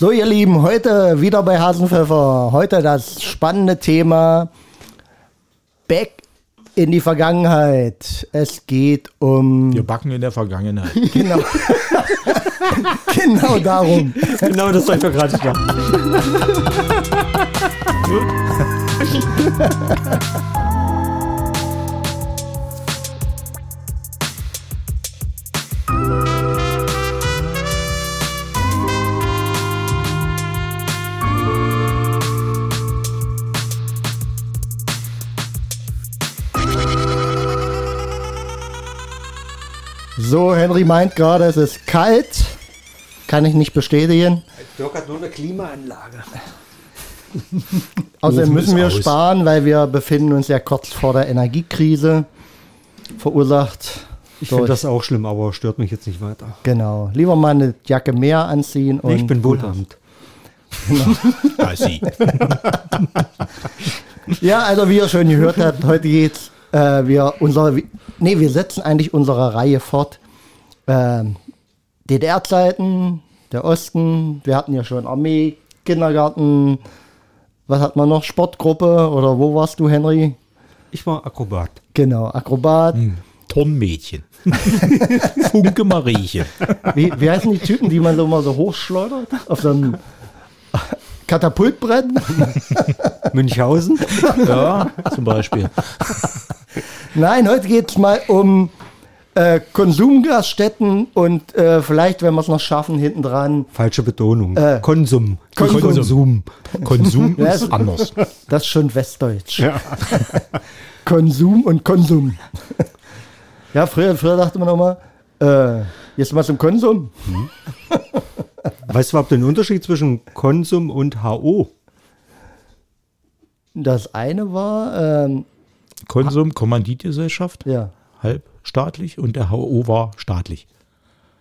So, ihr Lieben, heute wieder bei Hasenpfeffer. Heute das spannende Thema Back in die Vergangenheit. Es geht um. Wir backen in der Vergangenheit. Genau. genau darum. Genau das soll ich doch gerade sagen. So, Henry meint gerade, es ist kalt. Kann ich nicht bestätigen. Dirk hat nur eine Klimaanlage. Außerdem müssen wir aus. sparen, weil wir befinden uns ja kurz vor der Energiekrise. Verursacht. Ich finde das auch schlimm, aber stört mich jetzt nicht weiter. Genau. Lieber mal eine Jacke mehr anziehen. Und ich bin wohlhabend. Sie. Ja, also wie ihr schon gehört habt, heute geht's. Äh, wir unsere, nee, wir setzen eigentlich unsere Reihe fort. Ähm, DDR-Zeiten, der Osten. Wir hatten ja schon Armee, Kindergarten. Was hat man noch? Sportgruppe oder wo warst du, Henry? Ich war Akrobat. Genau, Akrobat. Turnmädchen. Funke Mariechen. Wie, wie heißen die Typen, die man so mal so hochschleudert? Auf so einem Katapultbrett? Münchhausen? Ja, zum Beispiel. Nein, heute geht es mal um äh, Konsumgaststätten und äh, vielleicht, wenn wir es noch schaffen, hinten dran. Falsche Betonung. Äh, Konsum. Konsum. Konsum. Konsum Ja, ist es- anders. Das ist schon Westdeutsch. Konsum und Konsum. ja, früher, früher dachte man nochmal, äh, jetzt mal zum Konsum. Weißt du überhaupt den Unterschied zwischen Konsum und HO? Das eine war, ähm, Konsum, Kommanditgesellschaft, ja, halbstaatlich und der HO war staatlich.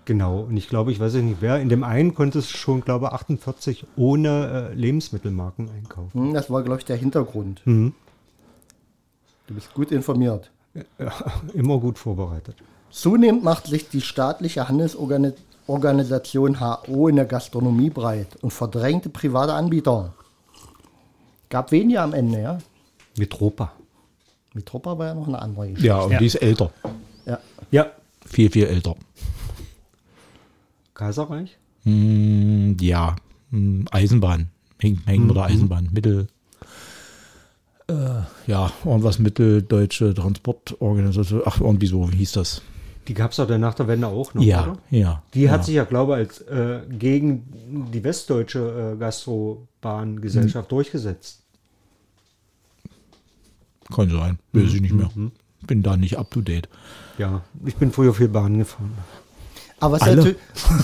Genau. Und ich glaube, ich weiß nicht wer. In dem einen konntest du schon, glaube ich, 48 ohne äh, Lebensmittelmarken einkaufen. hm, das war, glaube ich, der Hintergrund. Mhm. Du bist gut informiert. Immer gut vorbereitet. Zunehmend macht sich die staatliche Handelsorganisation HO in der Gastronomie breit und verdrängte private Anbieter. Gab weniger am Ende, ja. Mitropa. Mitropa war ja noch eine andere Geschichte. Ja, und Ja. die ist älter. Ja. Viel, viel älter. Kaiserreich? Hm, ja, hm, Eisenbahn. Hängt, hängt mit der Eisenbahn. Mittel. Äh, ja, irgendwas Mitteldeutsche Transportorganisation. Ach, irgendwie so, wie hieß das? Die gab es doch nach der Wende auch noch, Ja, oder? ja. Die ja. hat sich ja, glaube ich, als äh, gegen die westdeutsche äh, Gastrobahngesellschaft durchgesetzt. Kann sein. Weiß ich nicht mehr. Bin da nicht up to date. Ja, ich bin früher viel Bahn gefahren. Aber was ja,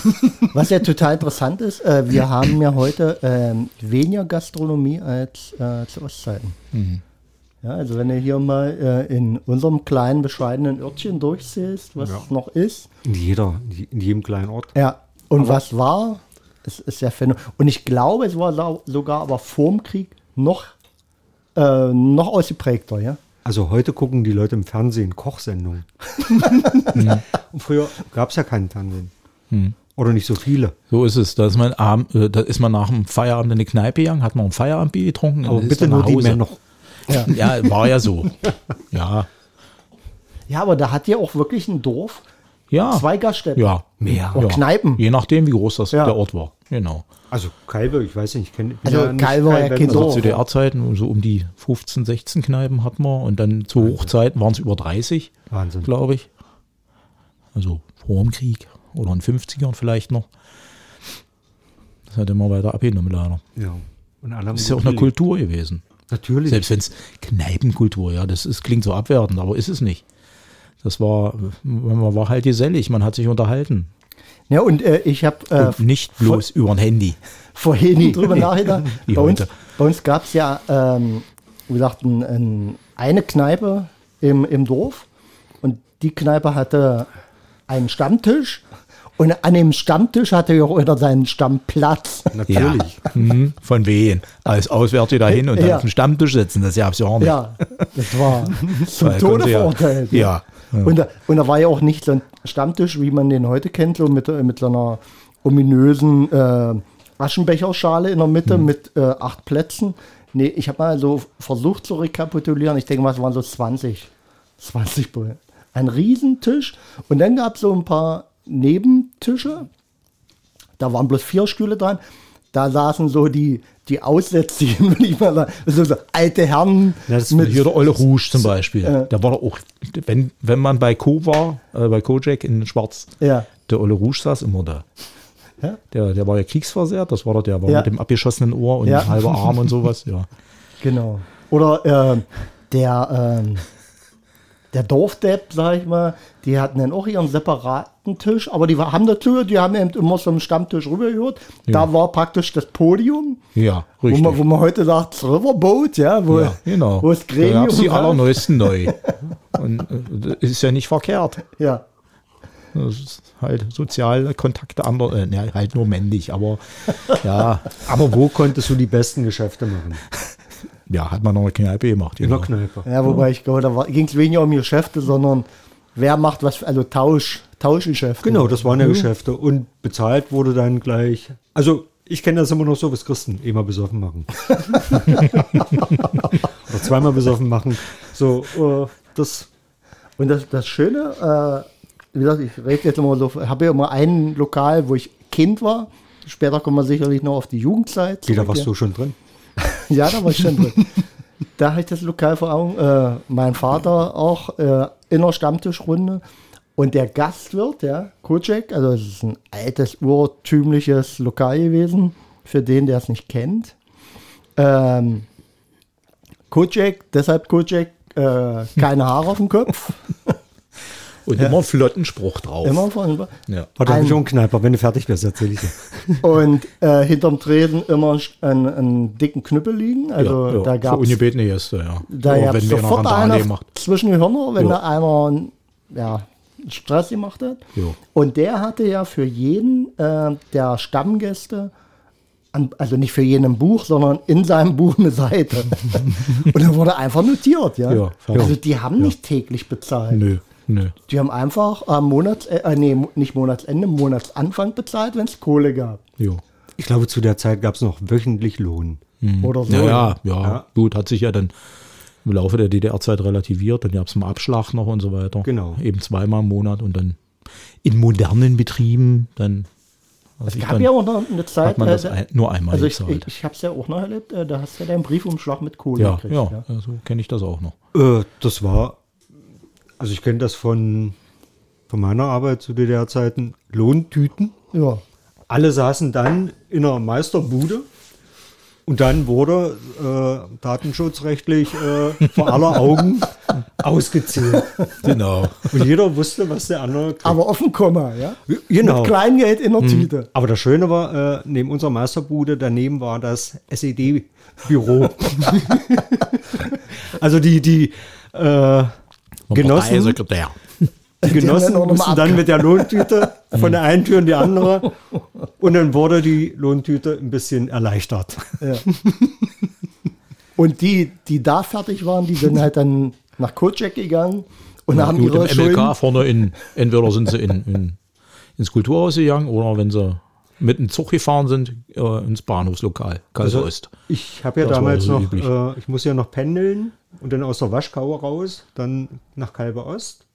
was ja total interessant ist, äh, wir haben ja heute ähm, weniger Gastronomie als äh, zu Ostzeiten. Ja, also wenn du hier mal äh, in unserem kleinen, bescheidenen Örtchen durchsiehst, was Ja. noch ist. In jeder, in jedem kleinen Ort. Ja, und was war, es ist ja phänomenal. Und ich glaube, es war sogar aber vorm Krieg noch, äh, noch ausgeprägter, ja. Also heute gucken die Leute im Fernsehen Kochsendungen. Und früher gab es ja keinen Fernsehen. Oder nicht so viele. So ist es. Da ist man, abend, äh, da ist man nach dem Feierabend in die Kneipe gegangen, hat noch ein Feierabendbier getrunken. Aber bitte nur nach die. Männer. Ja, war ja so. Ja, Ja, aber da hat ja auch wirklich ein Dorf ja. zwei Gaststätten. Ja. Mehr. Und ja. Kneipen. Je nachdem, wie groß das Ja. der Ort war. Genau. Also Kalbe, ich weiß nicht, ich kenne Also Kalbe war ja kein Also zu DDR-Zeiten, so um die 15, 16 Kneipen hatten wir und dann zu Hochzeiten waren es über 30, Wahnsinn. glaube ich. Also vor dem Krieg oder in den 50ern vielleicht noch. Das hat immer weiter abgenommen leider. Ja. Und alle Das ist ja auch eine. Kultur gewesen. Natürlich. Selbst wenn es Kneipenkultur, ja, das ist, klingt so abwertend, aber ist es nicht. Das war, man war halt gesellig, man hat sich unterhalten. Ja, und äh, ich habe äh, nicht bloß über ein Handy. vorhin drüber nachgedacht. Bei uns, bei uns gab es ja, ähm, wie gesagt, ein, ein, eine Kneipe im, im Dorf und die Kneipe hatte einen Stammtisch und an dem Stammtisch hatte ja auch wieder seinen Stammplatz. Natürlich. Ja. Mhm. Von wen? Als Auswärtige dahin und dann Ja. auf den Stammtisch sitzen, das gab's ja auch nicht. Ja, das war zum Tode konnte ja- verurteilt. Ja. Ja. Und, da, und da war ja auch nicht so ein Stammtisch, wie man den heute kennt, so mit, mit so einer ominösen äh, Aschenbecherschale in der Mitte mit äh, acht Plätzen. Nee, ich habe mal so versucht zu rekapitulieren. Ich denke mal, es waren so 20. 20 Bullen. Ein Riesentisch. Und dann gab es so ein paar Nebentische. Da waren bloß vier Stühle dran. Da saßen so die, die Aussätzigen, würde ich mal sagen. So, so alte Herren. Ja, das Hier der Olle Rouge zum Beispiel. Der war doch auch, wenn, wenn man bei Co war, äh, bei Kojak in Schwarz, Ja. der Olle Rouge saß immer da. Ja? Der, der war ja kriegsversehrt, das war doch der, war Ja. mit dem abgeschossenen Ohr und Ja. halber Arm und sowas, ja. Genau. Oder ähm, der, ähm, der Dorfdepp, sag ich mal, die hatten dann auch ihren separaten Tisch, aber die haben natürlich, die haben eben immer so einen Stammtisch rübergehört. Da war praktisch das Podium, Ja, wo richtig. man, wo man heute sagt, das Riverboat, ja, wo, ja, genau. wo das da Gremium gab's die allerneuesten neu. Und äh, das ist ja nicht verkehrt. Ja, Das ist halt soziale Kontakte ander, äh, ne, halt nur männlich, aber ja, Aber wo konntest du die besten Geschäfte machen? ja, hat man noch eine Kneipe gemacht. In der Genau. Kneipe. ja, wobei ich glaube, da ging es weniger um Geschäfte, sondern wer macht was, also Tausch, Tauschgeschäfte. Genau, das waren ja Geschäfte. Und bezahlt wurde dann gleich. Also, ich kenne das immer noch so, was Christen immer besoffen machen. Oder zweimal besoffen machen. So, äh, das. Und das, das Schöne, äh, wie gesagt, ich rede jetzt immer so, habe ja immer ein Lokal, wo ich Kind war. Später kommen wir sicherlich noch auf die Jugendzeit. Jeder zurück, warst du schon drin. Ja, da war ich schon drin. da habe ich das Lokal vor Augen. Äh, mein Vater auch äh, in der Stammtischrunde. Und der Gastwirt, ja, Kocek, also es ist ein altes, urtümliches Lokal gewesen, für den, der es nicht kennt. Ähm, Kocek, deshalb Kocek, äh, keine Haare auf dem Kopf. Und immer einen flotten Spruch drauf. Immer von, Ja. Warte, Ein- einen Kneiper. Wenn du fertig bist, erzähl ich dir. Und äh, hinterm Tresen immer einen, einen dicken Knüppel liegen. Also ja, ja. da Für gab es ungebetene Gäste, ja. da ja wenn sofort Randale einer macht. zwischen die Hörner, wenn Ja. da einer ja, Stress gemacht hat. Ja. Und der hatte ja für jeden äh, der Stammgäste, also nicht für jeden Buch, sondern in seinem Buch eine Seite. Und dann wurde einfach notiert, ja. Ja, also die haben nicht täglich bezahlt. Nö, nö. Die haben einfach am Monats, äh, nee, nicht Monatsende, Monatsanfang bezahlt, wenn es Kohle gab. Jo. Ich glaube, zu der Zeit gab es noch wöchentlich Lohn. Oder so. Ja, ja, ja, Ja. Gut, hat sich ja dann im Laufe der DDR-Zeit relativiert. Dann gab es einen Abschlag noch und so weiter. Genau. Eben zweimal im Monat und dann in modernen Betrieben dann. Es ich gab dann, ja auch noch eine Zeit, hat man das äh, ein, nur einmal also ich, ich, ich habe es ja auch noch erlebt, äh, da hast du ja deinen Briefumschlag mit Kohle ja, gekriegt. ja, ja, so kenne ich das auch noch. Äh, das war, also ich kenne das von, von meiner Arbeit zu DDR-Zeiten, Lohntüten. ja. Alle saßen dann in einer Meisterbude und dann wurde äh, datenschutzrechtlich äh, vor aller Augen ausgezählt. Genau. Und jeder wusste, was der andere kriegt. Aber offen Komma, ja? genau. Mit Kleingeld in der Mhm. Tüte. Aber das Schöne war, äh, neben unserer Meisterbude, daneben war das SED-Büro. also die, die äh, Genossen, Parteisekretär. Genossen mussten dann mit der Lohntüte von der einen Tür in die andere und dann wurde die Lohntüte ein bisschen erleichtert. Und die, die da fertig waren, die sind halt dann nach Kocek gegangen und haben Gut, ihre im Schulden. MLK vorne in, entweder sind sie in, in, ins Kulturhaus gegangen oder wenn sie mit dem Zug gefahren sind, äh, ins Bahnhofslokal, Kasse Ost. ich habe ja Das damals so noch, äh, ich muss ja noch pendeln und dann aus der Waschkau raus, dann nach Kalbe Ost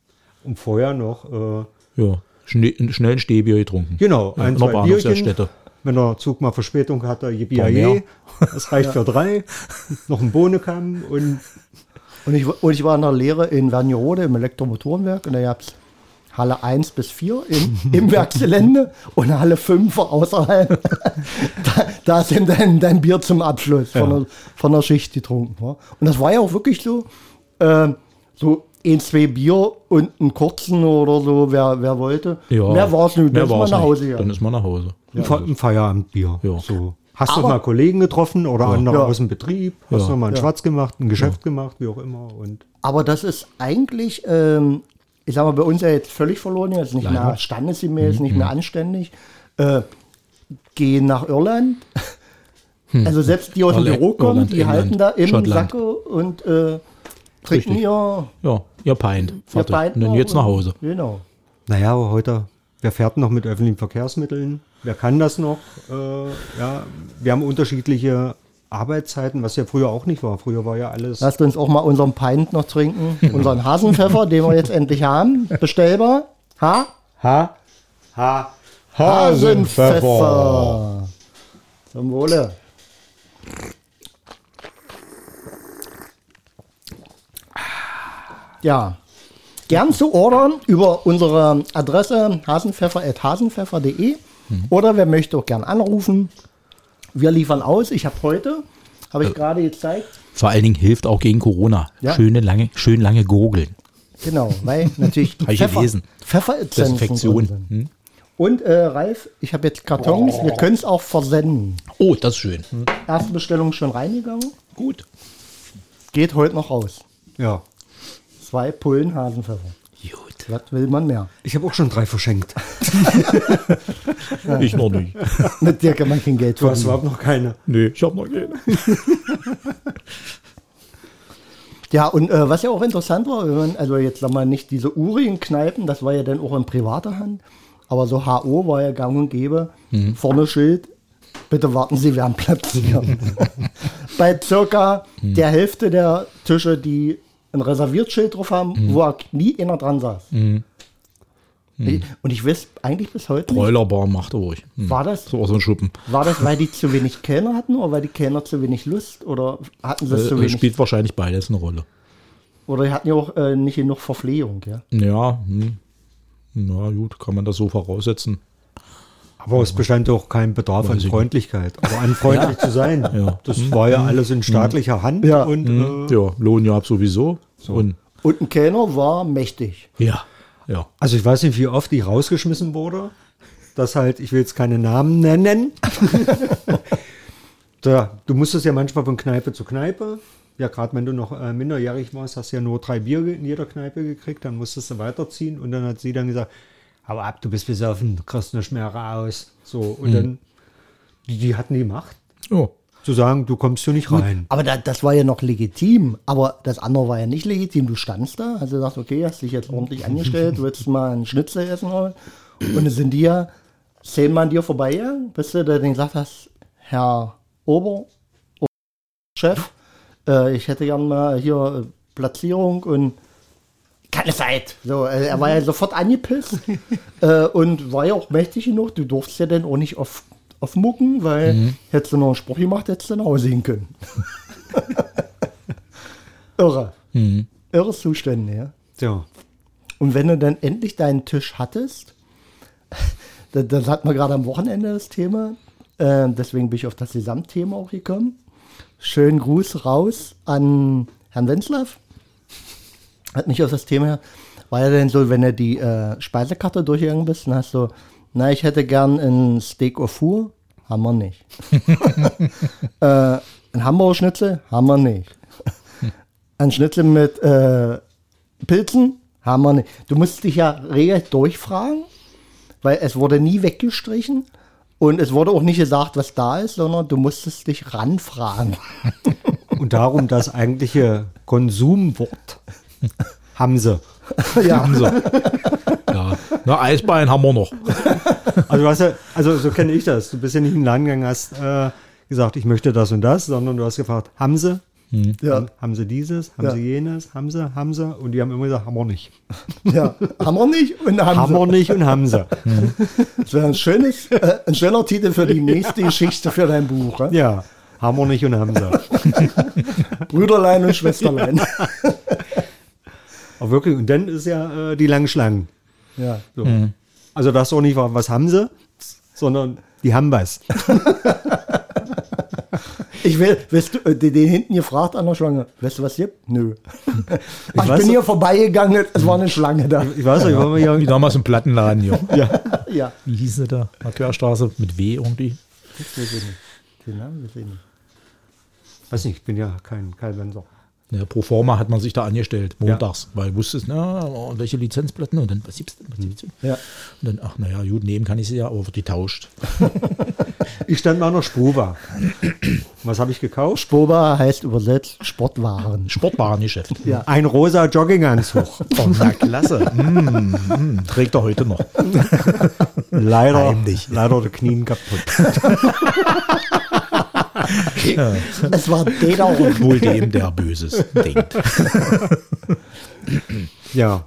und vorher noch äh, Ja, schnell, schnell ein Stäbier getrunken. Genau, Ja, ein, in der zwei. Bierchen. Wenn der Zug mal Verspätung hatte, Paar mehr. je, das reicht für drei. Noch ein Bohnenkamm und Und ich, und ich war in der Lehre in Wernigerode im Elektromotorenwerk und da gab es Halle 1 bis 4 im, im Werksgelände und Halle 5 war außerhalb. da, da ist eben dein, dein Bier zum Abschluss von, der, von der Schicht getrunken. War. Und das war ja auch wirklich so, äh, so ein, zwei Bier und einen kurzen oder so, wer, wer wollte. Ja, Mehr war es nicht. Dann ist man nach nicht. Hause Dann gegangen. ist man nach Hause. ein, Fe ein Feierabendbier. Ja. So. Hast du Aber- mal Kollegen getroffen oder andere Ja. aus dem Betrieb? Hast Ja. du mal einen Ja. Schwarz gemacht, ein Geschäft gemacht, wie auch immer. Und Aber das ist eigentlich, ähm, ich sag mal, bei uns ja jetzt völlig verloren, jetzt nicht Leider. mehr standesgemäß, Mhm, nicht mehr anständig. Äh, gehen nach Irland. Also selbst die aus dem Büro kommen, Irland, die halten da England, im Schottland. Sacko und äh, trinken ihr, Ja, ihr Peint. ihr. Bein Und dann jetzt nach Hause. Genau. naja, aber heute, wer fährt noch mit öffentlichen Verkehrsmitteln? wer kann das noch? Äh, ja, wir haben unterschiedliche Arbeitszeiten, was ja früher auch nicht war. Früher war ja alles. Lasst uns auch mal unseren Pint noch trinken. unseren Hasenpfeffer, den wir jetzt endlich haben. Bestellbar. Ha? Ha? Ha? Hasenpfeffer. Zum Wohle. Ja. Gern zu ordern über unsere Adresse hasenpfeffer.hasenpfeffer.de oder wer möchte auch gern anrufen. Wir liefern aus. Ich habe heute, habe ich gerade gezeigt, Vor allen Dingen hilft auch gegen Corona. Ja. Schöne lange, schön lange gurgeln. genau, weil natürlich Pfeffer, gelesen. Pfefferessenzen. Hm? Und äh, Ralf, ich habe jetzt Kartons, wir können es auch versenden. Oh, das ist schön. Hm. Erste Bestellung schon reingegangen, Gut. geht heute noch raus. Ja. Zwei Pullen Hasenpfeffer. Was will man mehr? Ich habe auch schon drei verschenkt. Ich noch nicht. Mit dir kann man kein Geld Du hast überhaupt noch keine. Nee, ich hab noch keine. Ja, und äh, was ja auch interessant war, wenn man, also jetzt sagen wir nicht diese Urien-Kneipen, das war ja dann auch in privater Hand, aber so HO war ja gang und gäbe, vorne Schild, bitte warten Sie, wir haben Platz hier. Bei circa der Hälfte der Tische, die ein Reserviertschild drauf haben, wo nie einer dran saß. Ich- Und ich weiß eigentlich bis heute Broilerbar macht ruhig. Hm. war das, So aus so ein Schuppen. war das, weil die zu wenig Kellner hatten oder weil die Kellner zu wenig Lust oder hatten sie es zu Äh, wenig? spielt wahrscheinlich beides eine Rolle. Oder die hatten ja auch äh, nicht genug Verpflegung, ja? Ja, hm. na gut, kann man das so voraussetzen. Aber es bestand doch kein Bedarf an Weiß nicht. Freundlichkeit. Aber an freundlich zu sein. Ja. Das war ja alles in staatlicher Hand. Ja. Und äh, Ja, Lohnjahr sowieso. Und Und ein Kellner war mächtig. ja, ja. also ich weiß nicht, wie oft ich rausgeschmissen wurde. Das halt, ich will jetzt keine Namen nennen. da, du musstest ja manchmal von Kneipe zu Kneipe. Ja, gerade wenn du noch äh, minderjährig warst, hast du ja nur drei Bier in jeder Kneipe gekriegt, dann musstest du weiterziehen und dann hat sie dann gesagt, hau ab, du bist besoffen, kriegst nicht mehr raus. So, und dann, die, die hatten die Macht, Ja. zu sagen, du kommst hier nicht rein. Aber da, das war ja noch legitim. Aber das andere war ja nicht legitim. Du standst da, hast gesagt, okay, hast dich jetzt ordentlich angestellt, du willst mal einen Schnitzel essen wollen. Und dann sind die ja zehnmal an dir vorbeigegangen, bis du dann gesagt hast, Herr Ober, Chef, äh, ich hätte gern mal hier äh, Platzierung und keine Zeit. So, äh, er war ja sofort angepisst äh, und war ja auch mächtig genug. Du durfst ja dann auch nicht auf, auf Mucken, weil hättest du noch einen Spruch gemacht, hättest du nach Hause gehen können. Irre. Irre Zustände, ja. Ja. Und wenn du dann endlich deinen Tisch hattest, das, das hat man gerade am Wochenende das Thema, äh, deswegen bin ich auf das Gesamtthema auch gekommen. Schönen Gruß raus an Herrn Wenzlaff. Hat nicht auf das Thema her. War ja denn so, wenn du die äh, Speisekarte durchgegangen bist, dann hast du, na, ich hätte gern ein Steak au four. Haben wir nicht. äh, ein Hamburger Schnitzel? Haben wir nicht. Ein Schnitzel mit äh, Pilzen? Haben wir nicht. Du musst dich ja regelrecht durchfragen, weil es wurde nie weggestrichen und es wurde auch nicht gesagt, was da ist, sondern du musstest dich ranfragen. Und darum das eigentliche Konsumwort haben sie. ja, Haben sie. ja. Na, Eisbein haben wir noch. Also, du hast ja, also so kenne ich das. Du bist ja nicht in den Laden gegangen, hast äh, gesagt, ich möchte das und das, sondern du hast gefragt, haben sie? ja, Haben, sie dieses? Haben Ja. sie jenes? Haben sie? Haben sie? Und die haben immer gesagt, haben wir nicht. ja. Haben wir nicht und haben, Haben wir nicht und haben sie. Das wäre ein, schönes, äh, ein schöner Titel für die nächste Geschichte für dein Buch. Ja? Ja, haben wir nicht und haben sie. Brüderlein und Schwesterlein. Aber wirklich, und dann ist ja äh, die langen Schlangen. ja. So. Also das auch nicht war, was haben sie, sondern die haben was. Ich will, willst du, äh, den hinten gefragt an der Schlange, weißt du was gibt? Nö. Ach, ich weiß bin doch- hier vorbeigegangen, es war eine Schlange da. Ich weiß nicht, wir Wie ja, damals im Plattenladen hier. Ja. Wie hieß sie da? Marquerstraße mit W irgendwie. Das weiß ich nicht. Den Namen weiß ich nicht. weiß nicht, ich bin ja kein Karl Benser. Ja, pro forma hat man sich da angestellt, montags, weil wusstest, na, oh, welche Lizenzplatten und dann, was gibt's denn? Was gibt's denn? Ja. Und dann, ach, naja, gut, nehmen kann ich sie ja, aber wird die tauscht. Ich stand mal der Spruva. Was habe ich gekauft? Spoba heißt übersetzt Sportwaren. Sportwarengeschäft. Ja. Ein rosa Jogginganzug. Oh, na klasse. mm, mm, trägt er heute noch. leider, Heimlich. leider die Knien kaputt. Es war der und Wohl dem, der Böses denkt. Ja,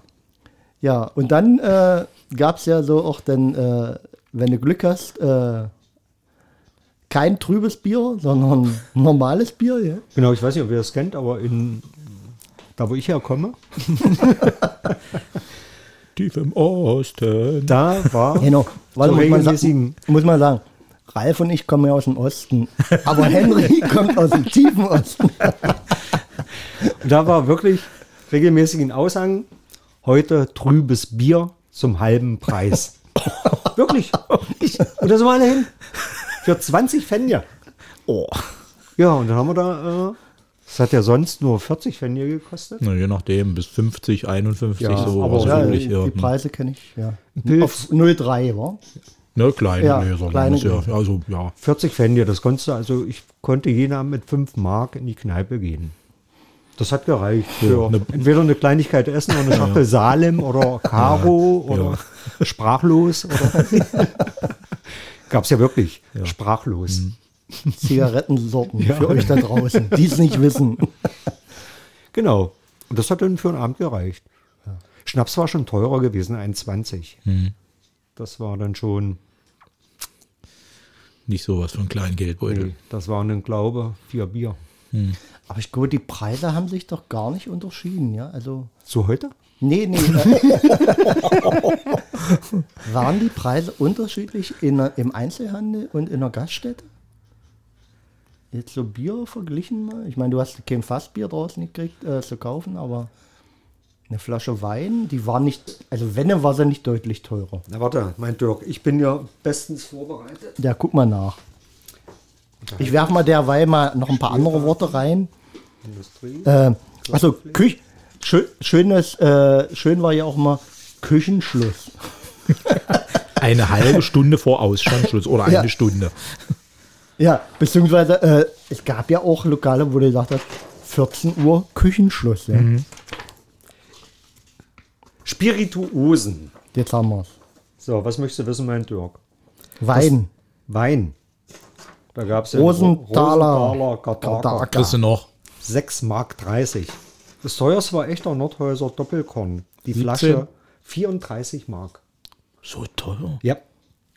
Ja, und dann äh, gab es ja so auch dann, äh, wenn du Glück hast, äh, kein trübes Bier, sondern normales Bier. Ja? genau. Ich weiß nicht, ob ihr das kennt, aber in da, wo ich herkomme, Tief im Osten. da war Genau, weil muss man, sa regelmäßigen- muss man sagen, Ralf und ich kommen ja aus dem Osten, aber Henry kommt aus dem tiefen Osten. da war wirklich regelmäßig ein Aushang. Heute trübes Bier zum halben Preis. wirklich. Und da sind wir alle hin. Für 20 Pfennig. Oh. Ja, und dann haben wir da, äh, das hat ja sonst nur 40 Pfennig gekostet. Na, je nachdem, bis 50, 51, Ja, so aber Ja, üblich. die, Ja. die Preise kenne ich, ja. Pilz. Auf 03, wa? Ne, kleine Ja, Gläser. kleine ja, also, ja. 40 Pfennig, das konntest du, also ich konnte jeder mit 5 Mark in die Kneipe gehen. Das hat gereicht. Für eine- entweder eine Kleinigkeit essen oder eine Schachtel Salem oder Karo oder sprachlos. Oder Gab es ja wirklich. Sprachlos. Zigarettensorten für euch da draußen, die es nicht wissen. Genau. Und das hat dann für einen Abend gereicht. Schnaps war schon teurer gewesen, 1,20. Das war dann schon, Nicht sowas von kleinen Geldbeutel. nee, das waren dann, glaube vier Bier. Aber ich glaube, die Preise haben sich doch gar nicht unterschieden, ja. Also, So heute? Nee, nee. Äh, waren die Preise unterschiedlich in, im Einzelhandel und in der Gaststätte? Jetzt so Bier verglichen mal. Ich meine, du hast kein Fassbier draußen gekriegt äh, zu kaufen, aber eine Flasche Wein, die war nicht, also wenn, dann war sie nicht deutlich teurer. Na warte, mein Dirk, ich bin ja bestens vorbereitet. Ja, guck mal nach. Ich werfe mal derweil mal noch ein paar andere Worte rein. Industrie. Äh, also Küch schön, schönes, äh, schön war ja auch mal Küchenschluss. Eine halbe Stunde vor Ausstandsschluss oder Ja. eine Stunde. Ja, beziehungsweise äh, es gab ja auch Lokale, wo du gesagt hast, 14 Uhr Küchenschluss. Ja. Spirituosen. Jetzt haben wir es. So, was möchtest du wissen, mein Dirk? Wein. Wein. Da gab es ja Rosenthaler. Rosenthaler. Kriegst du noch 6 Mark 30. Das teuerste war echter Nordhäuser Doppelkorn. Die 17. Flasche 34 Mark. so teuer? Ja.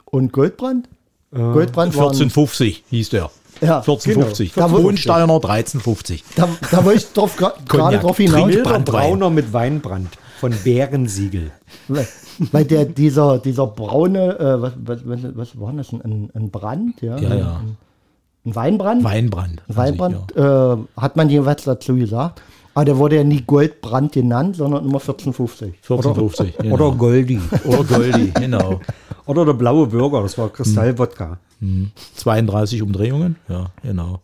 Und Goldbrand? Goldbrand waren, 14,50 hieß der. Ja, 14,50. genau. Hohensteiner 13,50. Da, da wollte ich drauf, gerade drauf hinaus. Brauner mit Weinbrand von Bärensiegel. Weil, weil der, dieser, dieser braune, äh, was, was, was, was war das? Ein, ein Brand? Ja, Ja, ja. Ein, ein Weinbrand? Weinbrand. Weinbrand äh, hat man jeweils dazu gesagt. Aber der wurde ja nie Goldbrand genannt, sondern immer 1450. 14,50. genau. Oder Goldi. Oder Goldi, genau. Oder der blaue Bürger, das war Kristallwodka. 32 Umdrehungen? Ja, genau.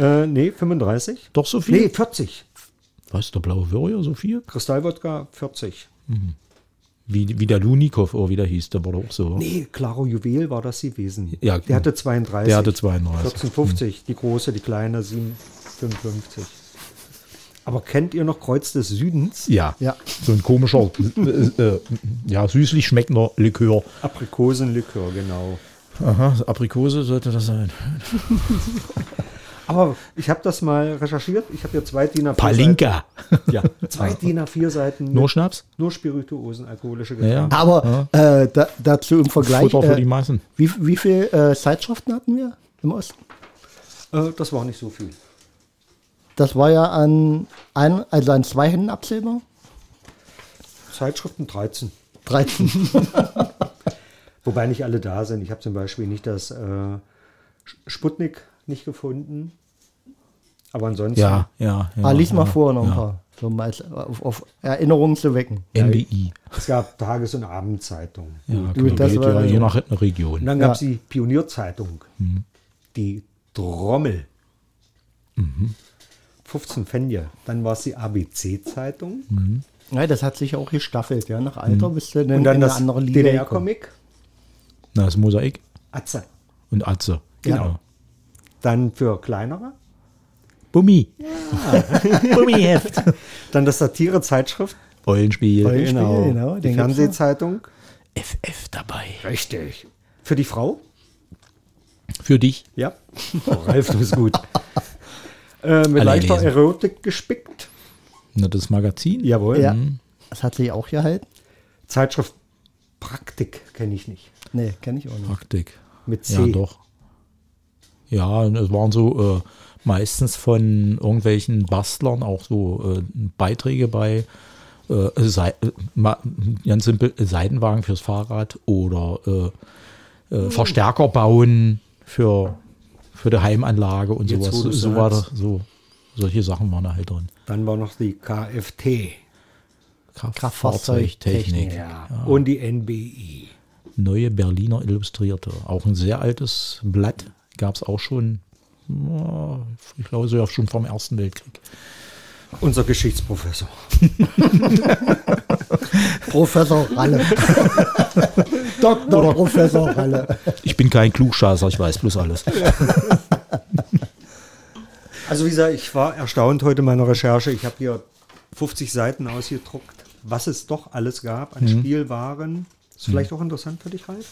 Äh, nee, 35. Doch so viel? Nee, 40. Was, der blaue Würger so viel? Kristallwodka 40. Wie, wie der Lunikov, oder wie der hieß, der war doch auch so. Nee, Claro Juwel war das gewesen. Ja, der hatte 32. der hatte 32. 1450, die große, die kleine 755. Aber kennt ihr noch Kreuz des Südens? Ja. Ja. So ein komischer, äh, äh, ja, süßlich schmeckender Likör. Aprikosenlikör, genau. Aha, Aprikose sollte das sein. Aber ich habe das mal recherchiert. Ich habe hier zwei DIN A4 Palinka. Seiten. Ja, zwei DIN A4 Seiten. Nur Schnaps? nur Spirituosen, alkoholische Ja. Getränke. Aber äh, da, dazu im Vergleich, Futter für die äh, Massen. wie, wie viele äh, Zeitschriften hatten wir im Osten? Äh, das war nicht so viel. Das war ja an, ein, also an zwei Händen abzählbar. Zeitschriften 13. 13. Wobei nicht alle da sind. Ich habe zum Beispiel nicht das äh, Sputnik nicht gefunden. Aber ansonsten. Ja, ja. ja ah, lies mal ja, vor noch ein ja. paar, so mal als- auf, auf Erinnerungen zu wecken. NDI. Es gab Tages- und Abendzeitungen. Ja, Gut, genau, das geht war- ja, je nach Und Region. dann Ja. gab es die Pionierzeitung. Die Drommel. 15 Pfennig. Dann war es die ABC-Zeitung. Ja, das hat sich auch gestaffelt, ja. Nach Alter bist du dann, Und dann in das eine andere Liga. DDR-Comic. Na, das Mosaik Atze. und Atze. Ja. Genau. Dann für kleinere. Bummi. Bummiheft. Dann das Satire-Zeitschrift. Eulenspiel. Eulenspiel. genau, Die den gibt's Fernsehzeitung. FF dabei. Richtig. Für die Frau. Für dich. Ja. Oh, Ralf, du bist gut. Äh, mit Alle leichter. Erotik gespickt. Na, das Magazin. Jawohl. Ja, das hat sich auch gehalten. Zeitschrift Praktik kenne ich nicht. Nee, kenne ich auch nicht. Praktik. Mit C. Ja, doch. Ja, und es waren so äh, meistens von irgendwelchen Bastlern auch so äh, Beiträge bei. Äh, Sei, äh, ma- ganz simpel, äh, Seitenwagen fürs Fahrrad oder äh, äh, Verstärker bauen für, für die Heimanlage und Jetzt, sowas. So, war das, so, solche Sachen waren da halt drin. Dann war noch die KFT. Kraftfahrzeugtechnik. Ja. Und die NBI. Neue Berliner Illustrierte. Auch ein sehr altes Blatt. Gab es auch schon, ja, ich glaube sogar schon vom Ersten Weltkrieg. Unser Geschichtsprofessor. Professor Ralle. Dr. Professor Ralle. Ich bin kein Klugscheißer, ich weiß bloß alles. Also wie gesagt, ich war erstaunt heute in meiner Recherche. Ich habe hier 50 Seiten ausgedruckt, was es doch alles gab an Spielwaren. Ist vielleicht auch interessant für dich, Ralf?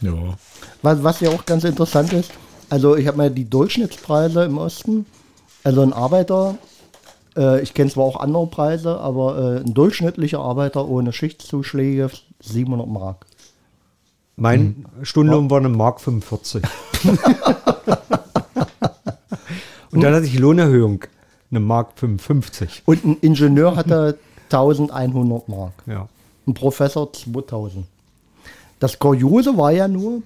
Ja. Was, was ja auch ganz interessant ist, also ich habe mal die Durchschnittspreise im Osten, also ein Arbeiter, äh, ich kenne zwar auch andere Preise, aber äh, ein durchschnittlicher Arbeiter ohne Schichtzuschläge 700 Mark. Mein Stundenlohn war eine Mark 45. Und dann hatte ich Lohnerhöhung, eine Mark 55. Und ein Ingenieur hatte 1100 Mark, Ja. ein Professor 2000. Das Kuriose war ja nur,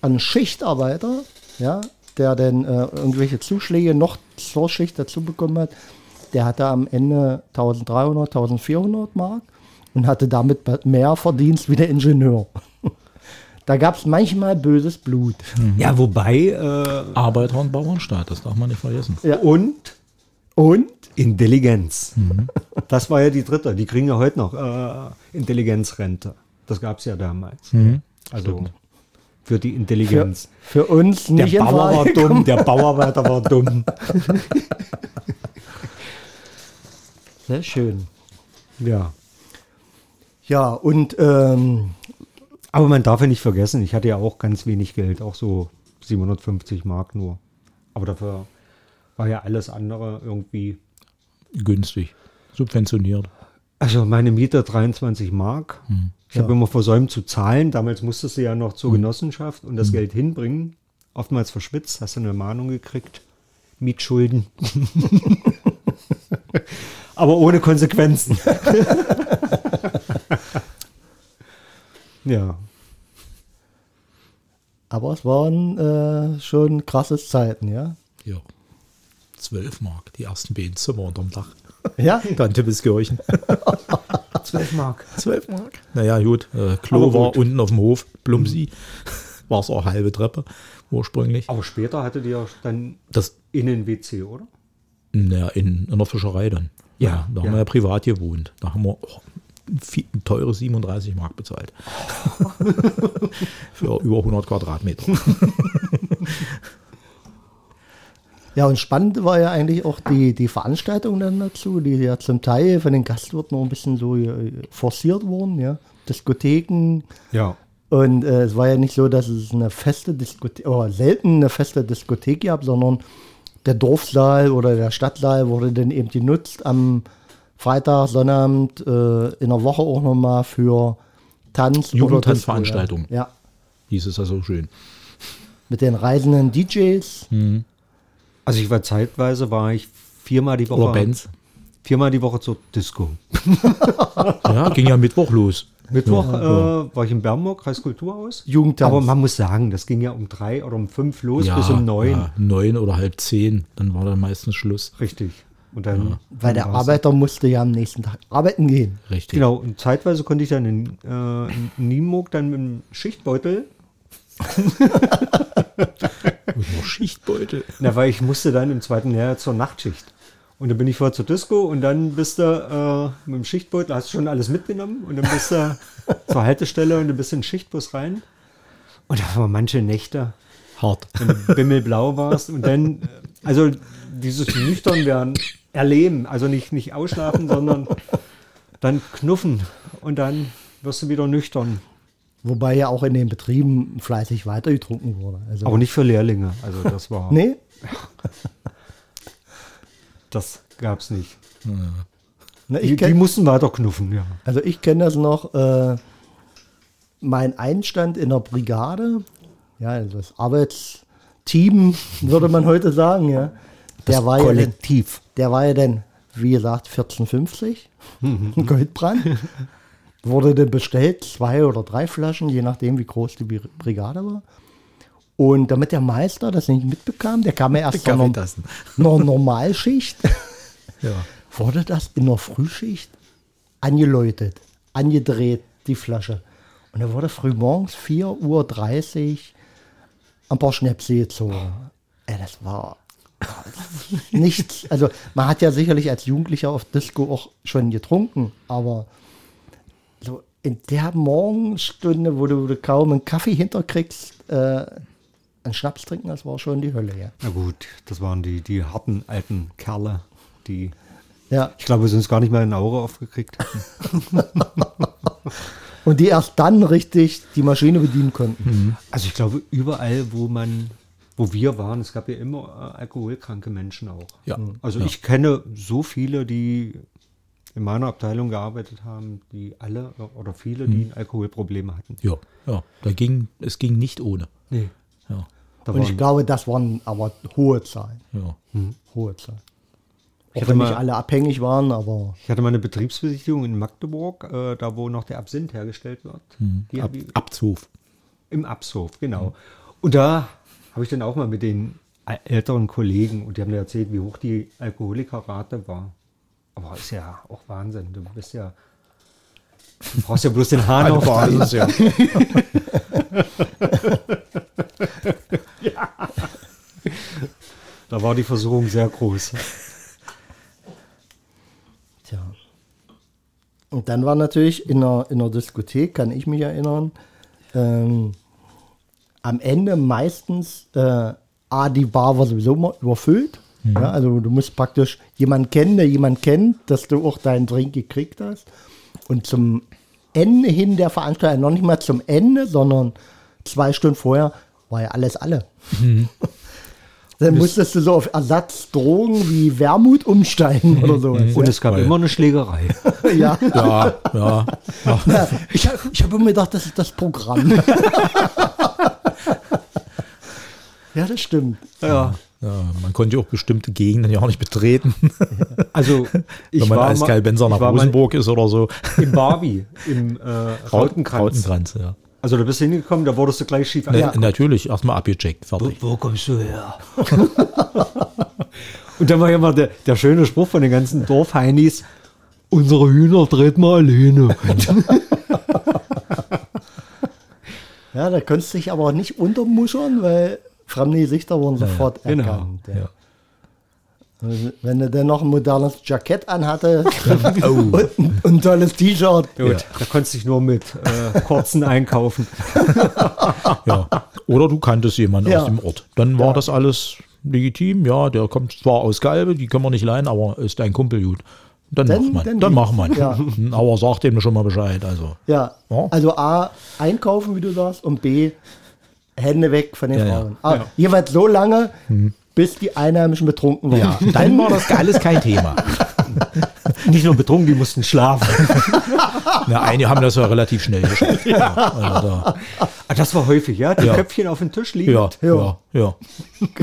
ein Schichtarbeiter, ja, der dann äh, irgendwelche Zuschläge noch zur Schicht dazu bekommen hat, der hatte am Ende 1300, 1400 Mark und hatte damit mehr Verdienst wie der Ingenieur. Da gab es manchmal böses Blut. Ja, wobei, äh, Arbeiter- und Bauernstaat, das darf man nicht vergessen. Ja. und Und Intelligenz. Das war ja die dritte. Die kriegen ja heute noch äh, Intelligenzrente. Das gab es ja damals. Also für die für, Intelligenz. für uns Der nicht in Bauer war dumm, der Bauarbeiter war dumm. Sehr schön. Ja. Ja, und ähm, Aber man darf ja nicht vergessen, ich hatte ja auch ganz wenig Geld, auch so 750 Mark nur. Aber dafür war ja alles andere irgendwie. Günstig. Subventioniert. Also meine Miete 23 Mark. Ich habe Ja. immer versäumt zu zahlen. Damals musstest du ja noch zur Genossenschaft und das Geld hinbringen. Oftmals verschwitzt, hast du eine Mahnung gekriegt. Mietschulden. Aber ohne Konsequenzen. ja. aber es waren äh, schon krasses Zeiten, ja. Ja. 12 Mark, die ersten beiden Zimmer unterm Dach. Ja, Dann Tippeskirchen. 12 Mark. 12 Mark. Naja, gut. Äh, Klo gut. war unten auf dem Hof, Plumsi. War es auch halbe Treppe ursprünglich. Aber später hattet ihr dann Das Innen-WC, oder? naja, in, in der Fischerei dann. Ja, da haben ja. wir ja privat gewohnt. Da haben wir oh, viel, teure 37 Mark bezahlt. Für über 100 Quadratmeter. ja, und spannend war ja eigentlich auch die, die Veranstaltung dann dazu, die ja zum Teil von den Gastwirten noch ein bisschen so äh, forciert wurden, ja. Diskotheken. Ja. Und äh, es war ja nicht so, dass es eine feste Diskothek, oder selten eine feste Diskothek gab, sondern der Dorfsaal oder der Stadtsaal wurde dann eben genutzt am Freitag, Sonnabend, äh, in der Woche auch nochmal für Tanz- Jugendtanzveranstaltungen. Disco, Ja. Hieß es ja so schön. mit den reisenden DJs. Also ich war zeitweise, war ich viermal die Woche. Oder Bands. Viermal die Woche zur Disco. Ja, ging ja Mittwoch los. Mittwoch Ja, Äh, war ich in Bernburg, Kreiskulturhaus. Jugendtanz. Aber man muss sagen, das ging ja um drei oder um fünf los bis um neun. Ja, neun oder halb zehn. Dann war dann meistens Schluss. Richtig. Und dann. Weil der Arbeiter musste ja am nächsten Tag arbeiten gehen. Richtig. Genau, und zeitweise konnte ich dann in, äh, in Nienburg dann mit dem Schichtbeutel, Schichtbeutel. na, weil ich musste dann im zweiten Lehrjahr zur Nachtschicht. Und dann bin ich vorher zur Disco und dann bist du äh, mit dem Schichtbeutel, hast schon alles mitgenommen und dann bist du zur Haltestelle und du bist in den Schichtbus rein. Und da waren manche Nächte, Hart. wenn du bimmelblau warst und dann, äh, also dieses nüchtern werden, erleben, also nicht, nicht ausschlafen, sondern dann knuffen und dann wirst du wieder nüchtern. Wobei ja auch in den Betrieben fleißig weitergetrunken wurde. Also, Aber nicht für Lehrlinge, also das war, nee, das gab's nicht. ne, Die, ich die kenn, mussten weiter knuffen, ja. also ich kenne das noch, äh, mein Einstand in der Brigade, ja, also das Arbeitsteam, würde man heute sagen, ja. Der war ja dann, Kollektiv. der war ja dann, wie gesagt, 1450, ein Goldbrand. Wurde dann bestellt, zwei oder drei Flaschen, je nachdem, wie groß die Bri- Brigade war. Und damit der Meister das nicht mitbekam, der kam ja erst Kaffeetassen. einer Normalschicht, Ja. wurde das in der Frühschicht angeläutet, angedreht, die Flasche. Und da wurde frühmorgens 4.30 Uhr ein paar Schnäpse gezogen. Ey, das war nichts. Also man hat ja sicherlich als Jugendlicher auf Disco auch schon getrunken, aber so in der Morgenstunde, wo du, wo du kaum einen Kaffee hinterkriegst, äh, einen Schnaps trinken, das war schon die Hölle, ja. Na gut, das waren die, die harten alten Kerle, die, Ja, ich glaube, sie uns gar nicht mehr in Aure aufgekriegt hatten. und die erst dann richtig die Maschine bedienen konnten. Also ich glaube, überall, wo man, wo wir waren, es gab ja immer äh, alkoholkranke Menschen auch. Ja. Also Ja. ich kenne so viele, die in meiner Abteilung gearbeitet haben, die alle äh, oder viele, die ein Alkoholprobleme hatten. Ja, ja. Da ging, es ging nicht ohne. Nee. Ja. Da Und ich glaube, das waren aber hohe Zahlen. Ja. Hohe Zahlen. Ich Auch hatte wenn nicht mal- alle abhängig waren, aber ich hatte mal eine Betriebsbesichtigung in Magdeburg, äh, da wo noch der Absinth hergestellt wird. Die, Ab, die, Abzhof. Im Abshof, genau. Und da habe ich dann auch mal mit den älteren Kollegen und die haben mir erzählt, wie hoch die Alkoholikerrate war. Aber ist ja auch Wahnsinn. Du bist ja. Du brauchst ja bloß den Hahn aufdrehen. ja. Da war die Versuchung sehr groß. tja. Und dann war natürlich in der, in der Diskothek, kann ich mich erinnern, ähm, am Ende meistens äh, A, die Bar war sowieso mal überfüllt. Ja, also du musst praktisch jemanden kennen, der jemanden kennt, dass du auch deinen Drink gekriegt hast. Und zum Ende hin der Veranstaltung, noch nicht mal zum Ende, sondern zwei Stunden vorher, war ja alles alle. Dann musstest du so auf Ersatzdrogen wie Wermut umsteigen oder sowas. Und es gab Weil- immer eine Schlägerei. ja. Ja, ja. Ja, ich habe ich hab immer gedacht, das ist das Programm. ja, das stimmt. Ja. ja, man konnte ja auch bestimmte Gegenden ja auch nicht betreten, Also, ich wenn man als ich nach Rosenburg ist oder so. Im Barbie, im äh, Rautenkranz. Rautenkranz, ja. Also, da bist du hingekommen, da wurdest du gleich schief Ne, angeguckt. Natürlich, erstmal abgecheckt, fertig. Wo kommst du her? Und dann war ja mal der, der schöne Spruch von den ganzen Dorfheinis, unsere Hühner dreht mal alleine. Ja, da konntest du dich aber nicht untermuschern, weil fremde Gesichter wurden sofort genau. erkannt. Ja. Ja. Wenn du dann noch ein modernes Jackett anhatte Oh. und ein, ein tolles T-Shirt. Gut, da konntest du dich nur mit äh, kurzen einkaufen. Ja. Oder du kanntest jemanden Ja. aus dem Ort. Dann war das alles legitim. Ja, der kommt zwar aus Galbe, die können wir nicht leihen, aber ist dein Kumpel gut. Dann, Dann- macht man. dann macht man. Ja. Aber sagt dem schon mal Bescheid. Also. Ja. Ja. Also A, einkaufen, wie du sagst, und B, Hände weg von den Ja, ja. Frauen. Ah, Ja. Jeweils so lange, bis die Einheimischen betrunken waren. Ja, dann war das alles kein Thema. Nicht nur betrunken, die mussten schlafen. Na, einige haben das ja relativ schnell geschafft. Ja. Also da, Ah, das war häufig, ja? Die Ja. Köpfchen auf dem Tisch liegen. ja, ja, ja.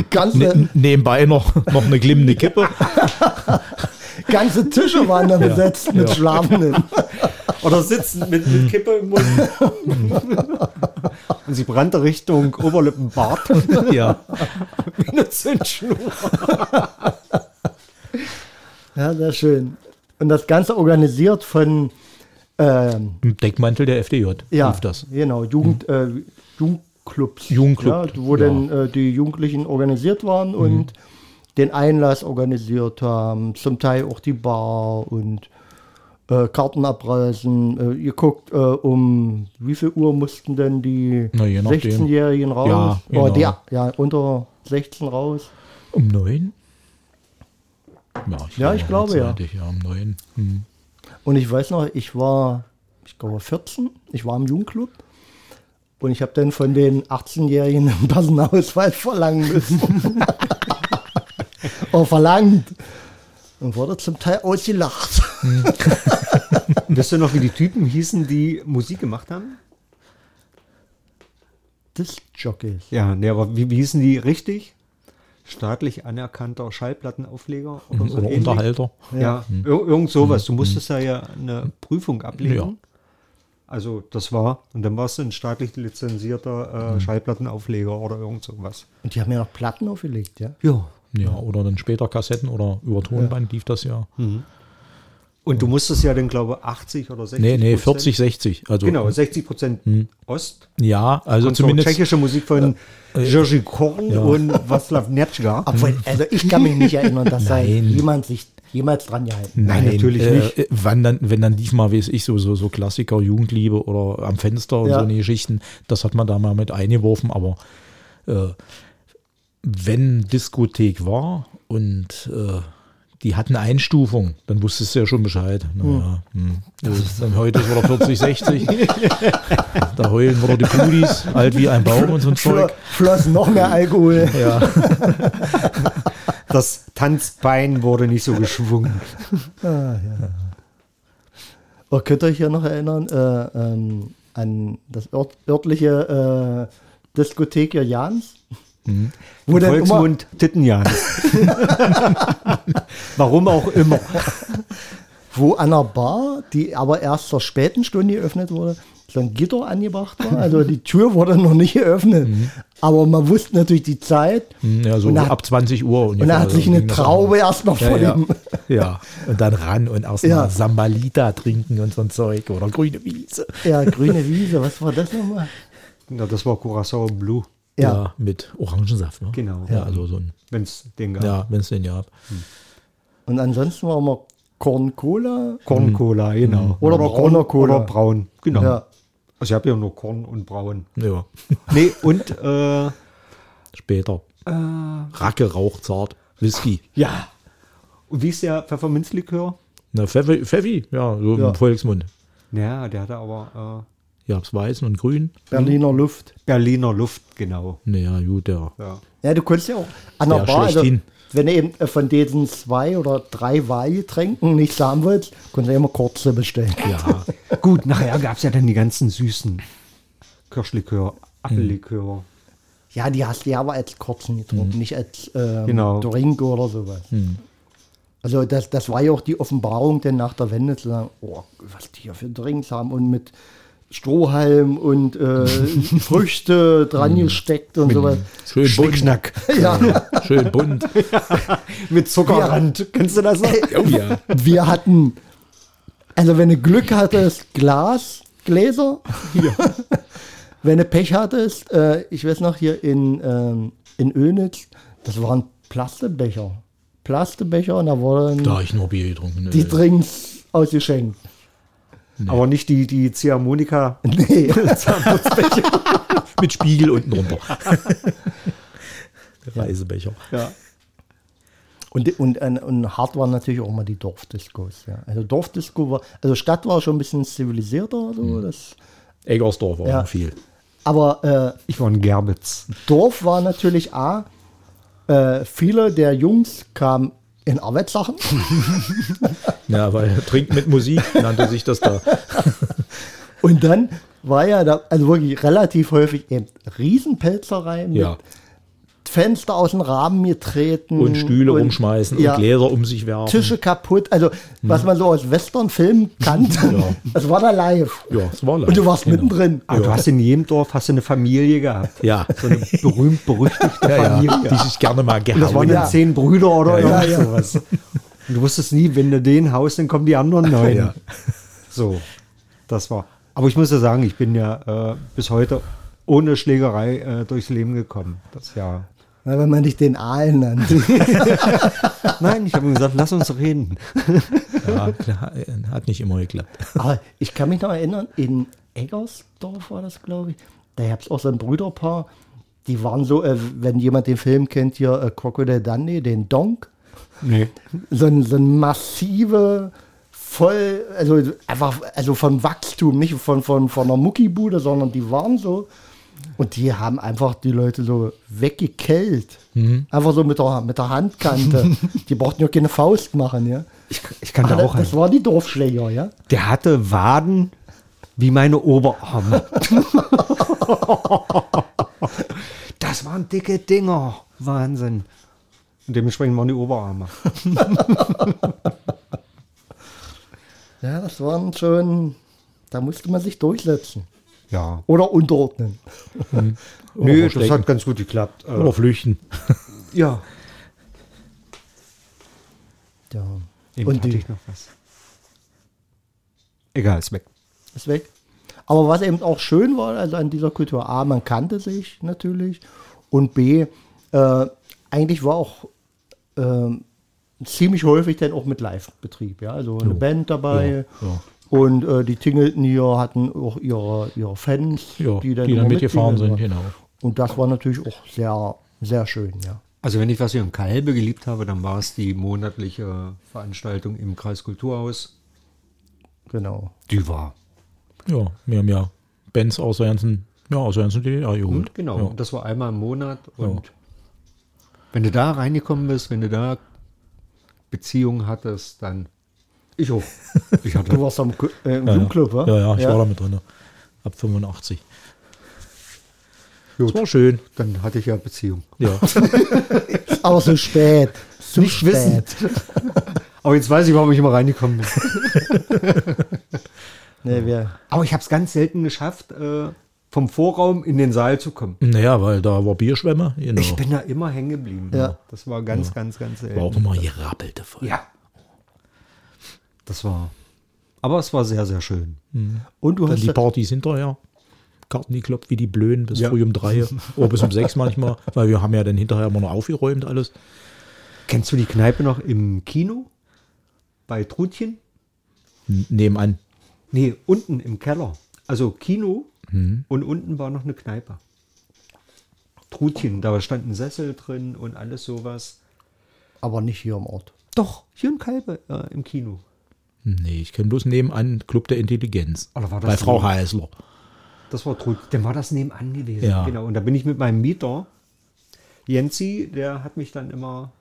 Ganze, Ne, nebenbei noch, noch eine glimmende Kippe. ganze Tische waren da besetzt mit Ja. Schlafenden. Oder sitzen mit, mit Kippe im Mund. Und sie brannte Richtung Oberlippenbart. Ja. Wie eine Zündschnur. Ja, sehr schön. Und das Ganze organisiert von ähm, Deckmantel der FDJ ja, das. genau, Jugend, äh, Jugendclubs. Jugendclub, Ja, wo ja. dann äh, die Jugendlichen organisiert waren und den Einlass organisiert haben, zum Teil auch die Bar und äh, Karten abreißen, äh, geguckt, äh, um wie viel Uhr mussten denn die Na, je nachdem. 16-Jährigen raus? Ja, genau. die, ja, unter 16 raus. Um neun? Ja, Ja, ich glaube, ja. ja. Um neun. Hm. Und ich weiß noch, ich war, ich glaube 14, ich war im Jugendclub und ich habe dann von den 18-Jährigen einen Personalausweis verlangen müssen. Oder verlangt. Und wurde zum Teil ausgelacht. Wisst ihr noch, wie die Typen hießen, die Musik gemacht haben? Disc-Jockeys. Ja, nee, aber wie, wie hießen die richtig? Staatlich anerkannter Schallplattenaufleger oder so Oder? Unterhalter. Ja, ir irgend sowas. Du musstest ja, ja eine Prüfung ablegen. Ja. Also das war, und dann warst du ein staatlich lizenzierter äh, Schallplattenaufleger oder irgend sowas. Und die haben ja noch Platten aufgelegt, ja. Ja. Ja, oder dann später Kassetten oder über Tonband lief das ja. Und du musstest ja dann, glaube ich, 80 oder 60 Nee, nee, Prozent- 40, 60. Also, Genau, 60 Prozent Ost. Ja, also und so zumindest. tschechische Musik von Jerzy Korn und Václav Netschka. Obwohl, also ich kann mich nicht erinnern, dass da Nein. jemand sich jemals dran gehalten hat. Nein, natürlich äh, nicht. äh, Wann dann, wenn dann lief mal, wie es ich, so, so, so Klassiker, Jugendliebe oder am Fenster und Ja. so eine Geschichten, das hat man da mal mit eingeworfen, aber äh, wenn Diskothek war und äh, die hatten Einstufung, dann wusstest du ja schon Bescheid. Naja, hm. Das ist dann heute ist wieder 40, 60. da heulen wieder die Pudis, alt wie ein Baum und so ein Zeug. floss noch mehr Alkohol. Ja. Das Tanzbein wurde nicht so geschwungen. Oh, könnt ihr euch ja noch erinnern äh, ähm, an das ört, örtliche äh, Diskothek hier Jans? Wo immer, Volksmund Tittenjan. Warum auch immer. wo an einer Bar, die aber erst zur späten Stunde geöffnet wurde, so ein Gitter angebracht war. Also die Tür wurde noch nicht geöffnet. Aber man wusste natürlich die Zeit. Hm, Ja, so Und ab 20 Uhr. Und da hat sich eine Traube erst noch ja, vor ja. dem. ja, und dann ran und erst Ja. mal Sambalita trinken und so ein Zeug oder grüne Wiese. Ja, grüne Wiese, was war das nochmal? Na, das war Curacao Blue, Ja, mit Orangensaft. Ne? Genau. Ja, also so ein, wenn es den gab. ja, wenn es den gab. Und ansonsten war immer Korn Cola. Korn-Cola, genau. Oder brauner Cola. Oder braun, genau. Ja. Also ich habe ja nur Korn und braun. Ja, Nee, und äh, später. Racke, Rauchzart, Whisky. ja. Und wie ist der Pfefferminzlikör? Na, Pfeffi, Pfeffi, ja, so Ja. im Volksmund. Ja, der hatte aber Ja, hab's Weißen und Grün. Berliner Luft. äh, Berliner Luft, genau. Naja, gut, der. Ja. Ja, du konntest ja auch an der Ja, Bar, also, wenn du eben äh, von diesen zwei oder drei Weihgetränken nichts haben willst, konntest du immer kurze bestellen. Ja, Gut, nachher gab es ja dann die ganzen süßen Kirschlikör, Apfellikör. Ja, die hast du ja aber als kurzen getrunken, nicht als ähm, Genau. Drink oder sowas. Also das, das war ja auch die Offenbarung denn nach der Wende zu sagen, oh, was die hier für Drinks haben und mit Strohhalm und äh, Früchte dran gesteckt und sowas. schön bunt. Schnickschnack. Ja, Schön bunt. Mit Zuckerrand. Kennst du das noch? Oh ja. wir hatten, also wenn du Glück hattest, Glas, Gläser. wenn du Pech hattest, äh, ich weiß noch hier in, ähm, in Önitz, das waren Plastebecher. Plastebecher und da wurden Da ich nur Bier getrunken. die Drinks ausgeschenkt. Aber nicht die, die Ziehharmonika. Nee. Mit Spiegel unten drunter. Reisebecher. Ja. Und, und, und, hart waren natürlich auch mal die Dorfdiscos. Ja. Also Dorfdisco war, also Stadt war schon ein bisschen zivilisierter, so, das, Eggersdorf war Ja. viel. aber äh, Ich war in Gerbitz. Dorf war natürlich A, äh, viele der Jungs kamen in Arbeitssachen. Ja, weil Trink mit Musik nannte sich das da. Und dann war ja da, also wirklich relativ häufig eben Riesenpelzerei mit Ja. Fenster aus dem Rahmen getreten. Und Stühle rumschmeißen ja, und Gläser um sich werfen. Tische kaputt. Also, was man so aus Westernfilmen kannte. Das war da live. Ja, es war live. Und du warst Genau. mittendrin. Aber du hast in jedem Dorf hast du eine Familie gehabt. Ja. So eine berühmt-berüchtigte Ja, ja, Familie. die sich gerne mal Und das waren gehauen. Ja. zehn Brüder oder Ja, ja. sowas. Und du wusstest nie, wenn du den haust, dann kommen die anderen neun. Ja. So, das war. Aber ich muss ja sagen, ich bin ja äh, bis heute ohne Schlägerei äh, durchs Leben gekommen. Das ja. Wenn man dich den Aal nannt. Nein, ich habe ihm gesagt, lass uns reden. Ja, klar, hat nicht immer geklappt. Aber ich kann mich noch erinnern, in Eggersdorf war das, glaube ich. Da gab es auch so ein Brüderpaar, die waren so, äh, wenn jemand den Film kennt, hier äh, Crocodile Dundee, den Donk. Nee. So ein, so ein massive, voll, also einfach, also von Wachstum, nicht von, von, von einer Muckibude, sondern die waren so. Und die haben einfach die Leute so weggekellt. Einfach so mit der, mit der Handkante. die brauchten ja keine Faust machen, ja. Ich, ich kannte Aber auch das einen. war die Dorfschläger, ja. Der hatte Waden wie meine Oberarme. das waren dicke Dinger. Wahnsinn. Und dementsprechend waren die Oberarme. Ja, das waren schon, da musste man sich durchsetzen. Ja. Oder unterordnen. Nö, das hat ganz gut geklappt. Äh, Oder flüchten. ja. Ja. Eben Und hatte die ich noch was. Egal, ist weg. ist weg. Aber was eben auch schön war, also an dieser Kultur, A, man kannte sich natürlich und B, äh, eigentlich war auch ähm, ziemlich häufig dann auch mit Live-Betrieb, ja, also eine Band dabei Ja, ja. Und äh, die Tingelten hier hatten auch ihre, ihre Fans, Ja, die dann, immer mitgefahren sind, genau. Und das war natürlich auch sehr, sehr schön, ja. Also wenn ich was hier in Kalbe geliebt habe, dann war es die monatliche Veranstaltung im Kreiskulturhaus. Genau. Die war. Ja, wir haben ja Bands aus der ganzen, ja, aus der ganzen DDR geholt. Genau, Ja. das war einmal im Monat. Und wenn du da reingekommen bist, wenn du da Beziehungen hattest, dann ich auch. Ich Du hatte, warst am, äh, im Ja, ja. Zoom-Club, wa? Ja, ja, ich war da mit drin. Ab 85. Das Gut. war schön. dann hatte ich ja Beziehung. Ja. Aber so spät. So Nicht wissen. Aber jetzt weiß ich, warum ich immer reingekommen bin. Nee, wir, Aber ich habe es ganz selten geschafft, äh, vom Vorraum in den Saal zu kommen. naja, weil da war Bierschwemme. Genau. Ich bin da immer hängen geblieben. Ja. Das war ganz, ganz, ganz selten. war auch immer gerappelte voll. Ja. Das war. Aber es war sehr, sehr schön. und du Dann hast die Partys hinterher. Karten gekloppt wie die Blöden bis Ja. früh um drei oder bis um sechs manchmal, weil wir haben ja dann hinterher immer noch aufgeräumt alles. Kennst du die Kneipe noch im Kino? Bei Trutchen? N- Nebenan. Nee, unten im Keller. Also Kino Mhm. und unten war noch eine Kneipe. Trutchen, da stand ein Sessel drin und alles sowas. aber nicht hier im Ort. Doch, hier in Kalbe äh, im Kino. Nee, ich kenne bloß nebenan Club der Intelligenz. Oder war das Bei Frau neben- Heißler. Das war Trut. Dann war das nebenan gewesen. Ja. Genau. Und da bin ich mit meinem Mieter, Jensi, der hat mich dann immer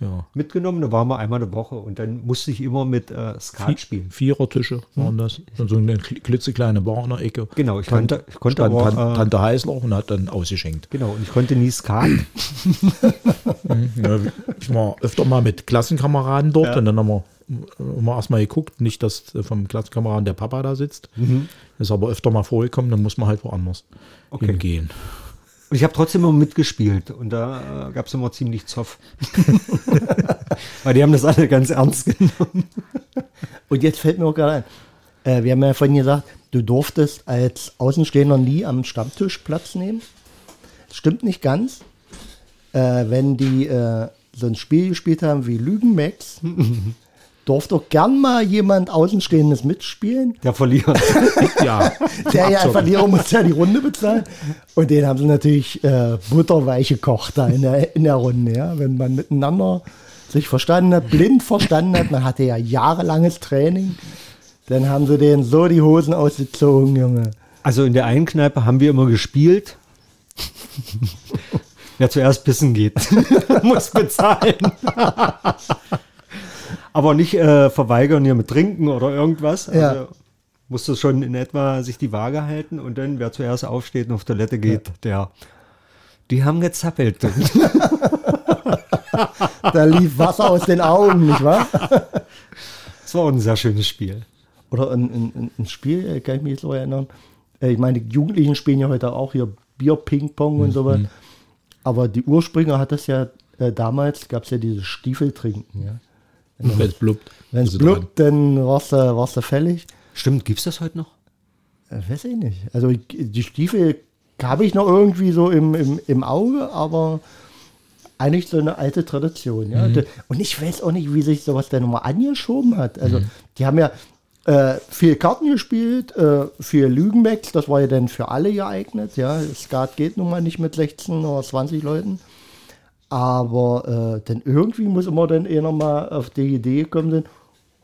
Ja. mitgenommen. Da waren wir einmal eine Woche und dann musste ich immer mit äh, Skat spielen. Vierertische waren das. Und so eine kli- klitzekleine Bar in der Ecke. Genau, ich konnte, ich konnte aber, Tan- äh, Tante Heißler und hat dann ausgeschenkt. genau, und ich konnte nie Skat. Ja, ich war öfter mal mit Klassenkameraden dort Ja. und dann haben wir immer erstmal geguckt, nicht, dass äh, vom Klassenkameraden der Papa da sitzt. Das ist aber öfter mal vorgekommen, dann muss man halt woanders Okay. hingehen. Und ich habe trotzdem immer mitgespielt und da äh, gab es immer ziemlich Zoff. Weil die haben das alle ganz ernst genommen. Und jetzt fällt mir auch gerade ein, äh, wir haben ja vorhin gesagt, du durftest als Außenstehender nie am Stammtisch Platz nehmen. Das stimmt nicht ganz. Äh, wenn die äh, so ein Spiel gespielt haben wie Lügenmax, durfte auch gern mal jemand Außenstehendes mitspielen. Der verliert. Ja, Der ja. Verlierer muss ja die Runde bezahlen. Und den haben sie natürlich äh, butterweich gekocht da in der, in der Runde. Ja? Wenn man miteinander sich verstanden hat, blind verstanden hat, man hatte ja jahrelanges Training, dann haben sie denen so die Hosen ausgezogen, Junge. Also in der einen Kneipe haben wir immer gespielt. Wer zuerst pissen geht, muss bezahlen. Aber nicht äh, verweigern hier mit Trinken oder irgendwas. Also Ja. musste schon in etwa sich die Waage halten und dann, wer zuerst aufsteht und auf Toilette geht, der. Die haben gezappelt. Da lief Wasser aus den Augen, nicht wahr? Das war auch ein sehr schönes Spiel. Oder ein, ein, ein Spiel, äh, kann ich mich jetzt so erinnern. Äh, Ich meine, die Jugendlichen spielen ja heute auch hier Bier, Ping-Pong und sowas. Aber die Ursprünger hat das ja äh, damals, gab es ja dieses Stiefeltrinken. Ja? Wenn es blubbt. Wenn es ist er dran. blubbt, dann warst du, warst du fällig. Stimmt, gibt es das heute noch? Äh, weiß ich nicht. Also die Stiefel habe ich noch irgendwie so im, im, im Auge, aber eigentlich so eine alte Tradition. Ja? Mhm. Und ich weiß auch nicht, wie sich sowas denn nochmal angeschoben hat. Also, die haben ja äh, viel Karten gespielt, äh, viel Lügenmax, das war ja dann für alle geeignet. Ja? Skat geht nun mal nicht mit 16 oder 20 Leuten. Aber äh, dann irgendwie muss immer dann einer mal auf die Idee kommen, denn,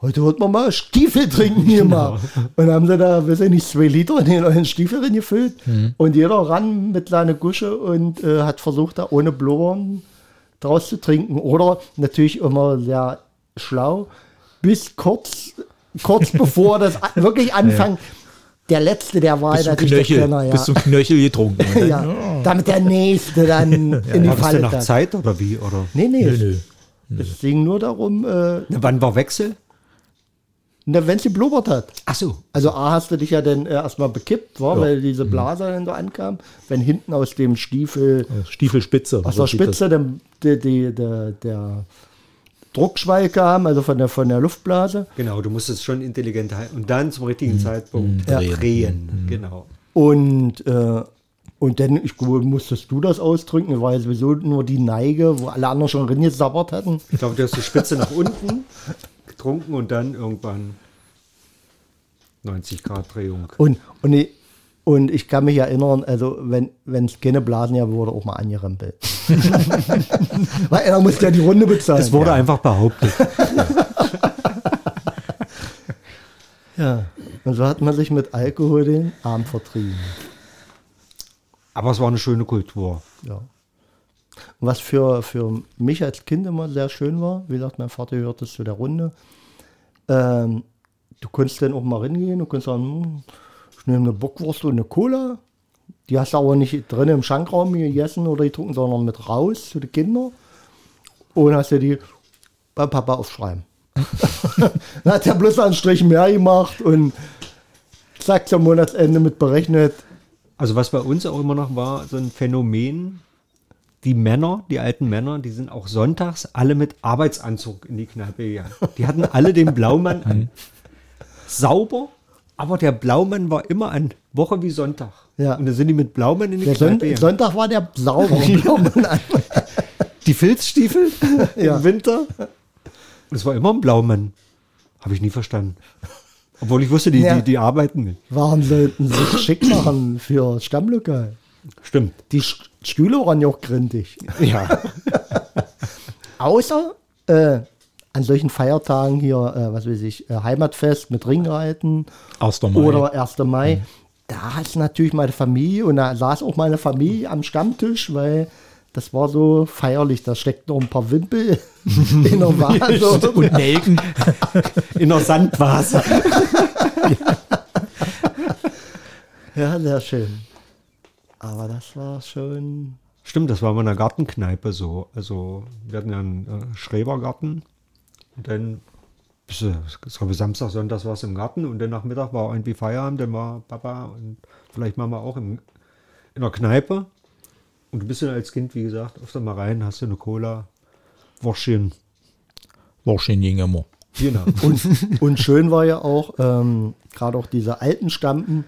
heute wird man mal Stiefel trinken hier mal. Und haben sie da, weiß ich nicht, zwei Liter in den neuen Stiefel reingefüllt. Und jeder ran mit seiner Gusche und äh, hat versucht, da ohne Blubbern draus zu trinken. Oder natürlich immer sehr schlau, bis kurz, kurz bevor das wirklich anfängt. Der letzte, der war Bis zum natürlich der Knöchel, Kenner, ja. bis zum Knöchel getrunken. Ja. Damit der nächste dann in die War das Falle denn nach tappt. Zeit oder wie? Oder? Nee, nee. Nö, nö. Es ging nur darum, äh, Na, wann war Wechsel? na, wenn sie blubbert hat. Ach so. Also A hast du dich ja dann äh, erstmal bekippt, war, Ja. weil diese Blase dann so ankam. Wenn hinten aus dem Stiefel, Stiefelspitze. aus der Spitze der, der, der, der, der Druckschwall kam, also von der, von der Luftblase. Genau, du musst es schon intelligent halten und dann zum richtigen Zeitpunkt Ja. drehen. Genau. Und, äh, und dann, ich musstest du das ausdrücken, weil sowieso nur die Neige, wo alle anderen schon drin gesabbert hatten. Ich glaube, du hast die Spitze nach unten getrunken und dann irgendwann 90 Grad Drehung. Und, und, ich, und ich kann mich erinnern, also wenn es keine Blasen ja wurde, auch mal angerempelt. Weil einer musste ja die Runde bezahlen. Es wurde einfach behauptet. ja. Und so hat man sich mit Alkohol den Arm vertrieben. Aber es war eine schöne Kultur. Ja. Was für, für mich als Kind immer sehr schön war, wie gesagt, mein Vater gehört das zu der Runde. Ähm, du konntest dann auch mal reingehen und konntest sagen, hm, ich nehme eine Bockwurst und eine Cola. Die hast du aber nicht drin im Schankraum gegessen oder getrunken, sondern mit raus zu den Kindern. Und hast dir die bei Papa aufschreiben. Dann hat er bloß einen Strich mehr gemacht und zack zum Monatsende mit berechnet. Also was bei uns auch immer noch war, so ein Phänomen, die Männer, die alten Männer, die sind auch sonntags alle mit Arbeitsanzug in die Kneipe gegangen. Die hatten alle den Blaumann an. Sauber, aber der Blaumann war immer an Woche wie Sonntag. Ja. Und dann sind die mit Blaumann in die Der Son Kneipe gegangen. Sonntag war der saubere Blaumann an. Die Filzstiefel Ja. im Winter. Und es war immer ein Blaumann. Habe ich nie verstanden. Obwohl ich wusste, die, Ja. die, die arbeiten mit. Warum sollten sie sich schick machen für Stammlokal? Stimmt. Die Sch- Stühle waren ja auch grindig. Ja. Außer äh, an solchen Feiertagen hier, äh, was weiß ich, äh, Heimatfest mit Ringreiten 1. Mai. oder 1. Mai. Da hat natürlich meine Familie und da saß auch meine Familie am Stammtisch, weil das war so feierlich. Da steckt noch ein paar Wimpel in der Vase. und Nelken. In der Sandvase. ja, sehr schön. Aber das war schon. Stimmt, das war mal in einer Gartenkneipe so. Also wir hatten ja einen äh, Schrebergarten und dann bis, äh, ich glaube Samstag, Sonntag war es im Garten und dann nach Mittag war irgendwie Feierabend, dann war Papa und vielleicht Mama auch im, in der Kneipe. Und du bist dann als Kind, wie gesagt, öfter mal rein, hast du eine Cola, schön ging immer. Genau. Und, und schön war ja auch, ähm, gerade auch diese alten Stampen,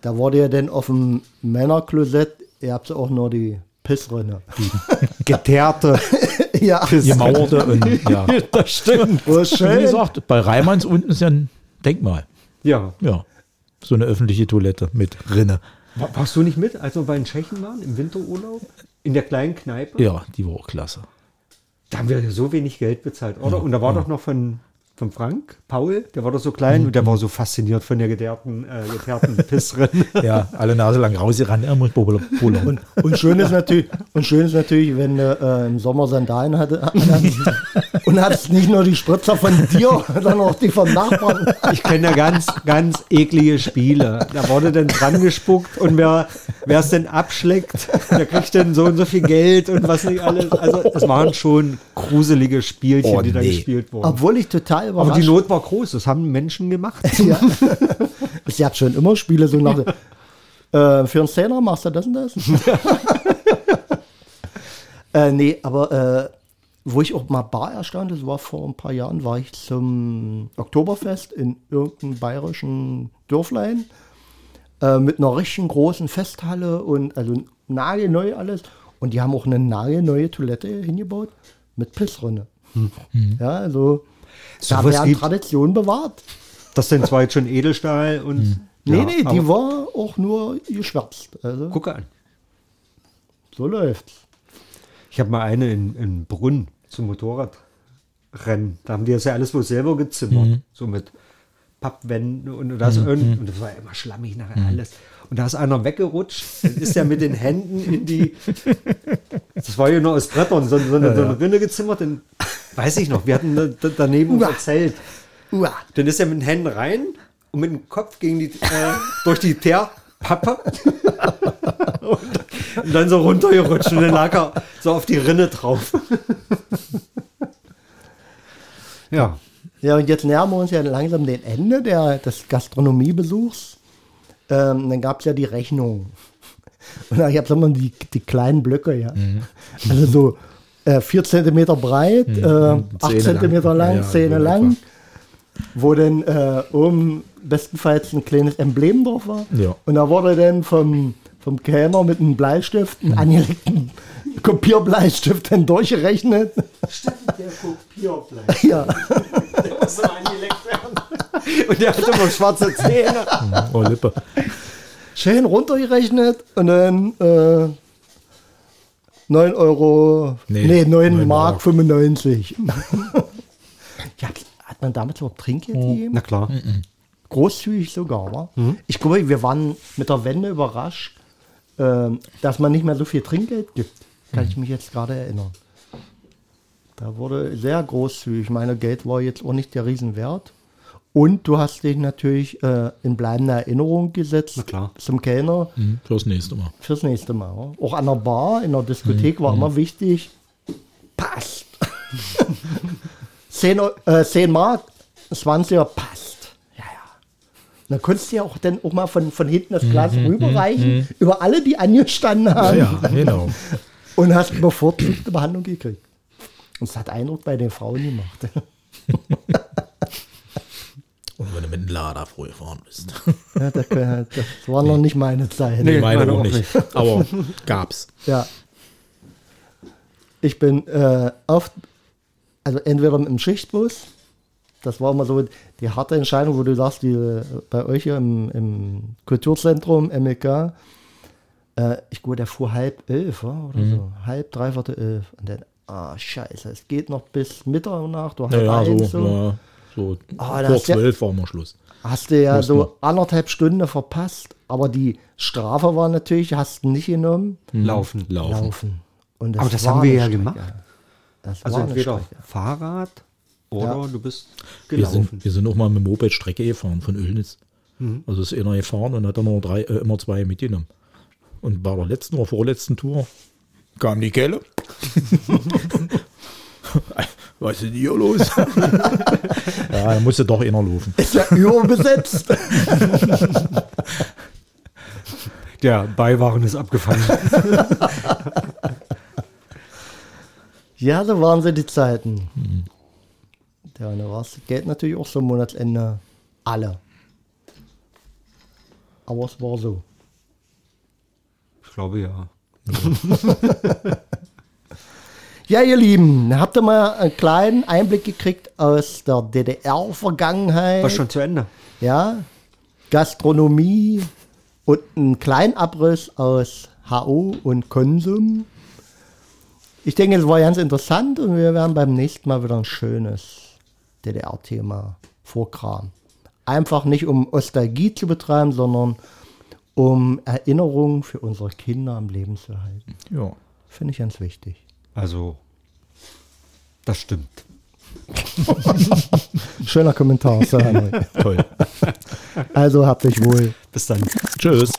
da wurde ja dann auf dem Männerklosett, ihr habt ja auch nur die Pissrinne. Geteerte. ja, Gemauerte und ja. das stimmt. oh, Wie schön. gesagt, bei Reimanns unten ist ja ein Denkmal. Ja. Ja. So eine öffentliche Toilette mit Rinne. War- Warst du nicht mit, als wir bei den Tschechen waren, im Winterurlaub? In der kleinen Kneipe? Ja, die war auch klasse. Da haben wir so wenig Geld bezahlt, oder? Und da war doch noch von, von Frank, Paul, der war doch so klein und der war so fasziniert von der geteerten, äh, geteerten Pissrin. Ja, alle Nase lang rausgerannt, er muss Polo. Und, und schön ist natürlich, und schön ist natürlich, wenn du äh, im Sommer Sandalen hatte, und hattest nicht nur die Spritzer von dir, sondern auch die vom Nachbarn. Ich kenne ja ganz, ganz eklige Spiele. Da wurde dann dran gespuckt und wer es denn abschleckt, der kriegt dann so und so viel Geld und was nicht alles. Also es waren schon gruselige Spielchen, Oh, die da nee. gespielt wurden. Obwohl ich total Aber überrascht die Not war groß, das haben Menschen gemacht. Ja. Sie hat schon immer Spiele so nach. Äh, für einen Zehner machst du das und das? äh, nee, aber äh, wo ich auch mal bar erstaunt, das war vor ein paar Jahren, war ich zum Oktoberfest in irgendeinem bayerischen Dörflein äh, mit einer richtigen großen Festhalle und also nagelneu alles. Und die haben auch eine nagelneue Toilette hingebaut mit Pissrinne. Ja, also da Sowas werden Traditionen bewahrt. Das sind zwar jetzt schon Edelstahl und. Nee, Ja, nee, die war auch nur geschwärzt. Also Gucke an. so läuft's. Ich habe mal eine in, in Brunn zum Motorradrennen. Da haben die das ja alles wohl selber gezimmert. So mit Pappwänden und das, irgend- und das war immer schlammig nachher alles. Und da ist einer weggerutscht, dann ist er mit den Händen in die, das war ja nur aus Brettern, so, so, eine, so eine Rinne gezimmert. Und, weiß ich noch, wir hatten da, da, daneben Uah. verzählt. Uah. Dann ist er mit den Händen rein und mit dem Kopf gegen die, äh, durch die Teerpappe und, und dann so runtergerutscht und dann lag er so auf die Rinne drauf. ja. Ja, und jetzt nähern wir uns ja langsam dem Ende der, des Gastronomiebesuchs. Ähm, dann gab es ja die Rechnung. Und ich habe immer die, die kleinen Blöcke, ja. Also so äh, 4 cm breit, äh, 8 Zähne cm lang. lang, Ja, Zähne so lang. Wo dann äh, oben bestenfalls ein kleines Emblem drauf war. Ja. Und da wurde dann vom, vom Kellner mit einem Bleistift, einem angelegten Kopierbleistift, dann durchgerechnet. Stimmt, der Kopierfleisch. Ja. Der muss so angelegt werden. Und der hat immer schwarze Zähne. Oh, Lippe. schön runtergerechnet und dann äh, 9 Euro, nee, Nee, 9 9 Mark Mark. 95. ja, hat man damals überhaupt Trinkgeld gegeben? Na klar. Großzügig sogar, wa? Ich glaube, wir waren mit der Wende überrascht, ähm, dass man nicht mehr so viel Trinkgeld gibt. Kann ich mich jetzt gerade erinnern. Da wurde sehr großzügig. Meine Geld war jetzt auch nicht der Riesenwert. Und du hast dich natürlich äh, in bleibende Erinnerung gesetzt Na klar. zum Kellner Hm, Fürs nächste Mal. fürs nächste Mal. Auch an der Bar, in der Diskothek war immer wichtig, passt. 10, Eu- äh, 10 Mark, 20er passt. Ja, ja. Dann konntest du ja auch dann auch mal von, von hinten das Glas rüberreichen, über alle, die angestanden haben. Ja, genau. Und hast bevorzugte Behandlung gekriegt. Und es hat Eindruck bei den Frauen gemacht. Und wenn du mit dem Lader früh gefahren bist. Ja, das, das war noch nicht meine Zeit. Nee. Meine meine auch auch nicht. Aber gab's. Ja. Ich bin äh, oft, also entweder mit dem Schichtbus, das war immer so die harte Entscheidung, wo du sagst, die, äh, bei euch hier im, im Kulturzentrum, MLK, äh, ich glaube, der fuhr halb elf oder so, halb, dreiviertel elf. Und dann, ah, scheiße, es geht noch bis Mitternacht oder halb Naja, so, eins, so. ja, so Ah, das vor ja- zwölf war mal Schluss. Hast du ja Muss so man. anderthalb Stunden verpasst, aber die Strafe war natürlich, hast du nicht genommen, Laufen. Laufen. laufen. Und Aber das haben wir ja Strecke. gemacht. Das Also entweder Strecke. Fahrrad oder Ja. du bist Wir gelaufen. sind, wir sind auch mal mit dem Moped Strecke gefahren von Ölnitz. Also ist einer gefahren und hat dann noch drei, äh, immer zwei mitgenommen. Und bei der letzten oder vorletzten Tour kam die Kelle. Was ist denn hier los? ja, da musste doch einer laufen. Ist ja überbesetzt. Der Beiwagen ist abgefangen. ja, so waren sie die Zeiten. Ja, und da war das Geld natürlich auch so am Monatsende alle. Aber es war so. Ich glaube ja. Ja, ihr Lieben, habt ihr mal einen kleinen Einblick gekriegt aus der DDR-Vergangenheit? War schon zu Ende. Ja, Gastronomie und einen kleinen Abriss aus HO und Konsum. Ich denke, es war ganz interessant und wir werden beim nächsten Mal wieder ein schönes DDR-Thema vorkramen. Einfach nicht um Nostalgie zu betreiben, sondern um Erinnerungen für unsere Kinder am Leben zu halten. Ja. Finde ich ganz wichtig. Also, das stimmt. Schöner Kommentar, Sir Henry. Toll. Also habt euch wohl. Bis dann. Tschüss.